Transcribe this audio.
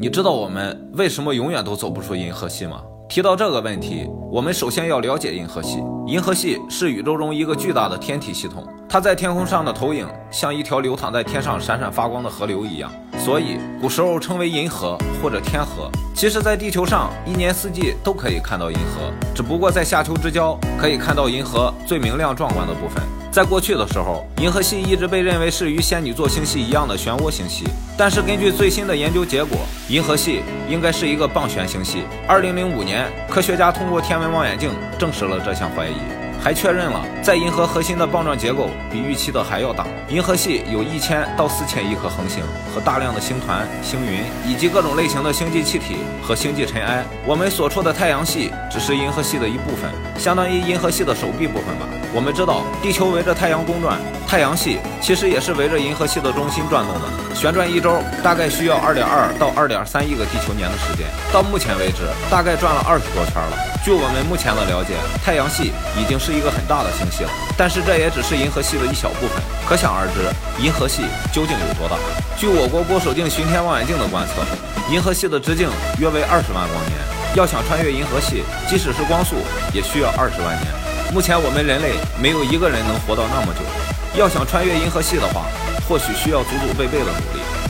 你知道我们为什么永远都走不出银河系吗？提到这个问题，我们首先要了解银河系。银河系是宇宙中一个巨大的天体系统，它在天空上的投影像一条流淌在天上闪闪发光的河流一样，所以古时候称为银河或者天河。其实，在地球上一年四季都可以看到银河，只不过在夏秋之交可以看到银河最明亮壮观的部分。在过去的时候，银河系一直被认为是与仙女座星系一样的漩涡星系，但是根据最新的研究结果，银河系应该是一个棒旋星系。二零零五年。科学家通过天文望远镜证实了这项怀疑，还确认了在银河核心的棒状结构比预期的还要大。银河系有一千到四千亿颗恒星和大量的星团、星云，以及各种类型的星际气体和星际尘埃。我们所处的太阳系只是银河系的一部分，相当于银河系的手臂部分吧。我们知道，地球围着太阳公转，太阳系其实也是围着银河系的中心转动的。旋转一周大概需要二点二到二点三亿个地球年的时间。到目前为止，大概转了二十多圈了。据我们目前的了解，太阳系已经是是一个很大的星系了，但是这也只是银河系的一小部分。可想而知，银河系究竟有多大？据我国郭守敬巡天望远镜的观测，银河系的直径约为二十万光年。要想穿越银河系，即使是光速，也需要二十万年。目前我们人类没有一个人能活到那么久，要想穿越银河系的话，或许需要祖祖辈辈的努力。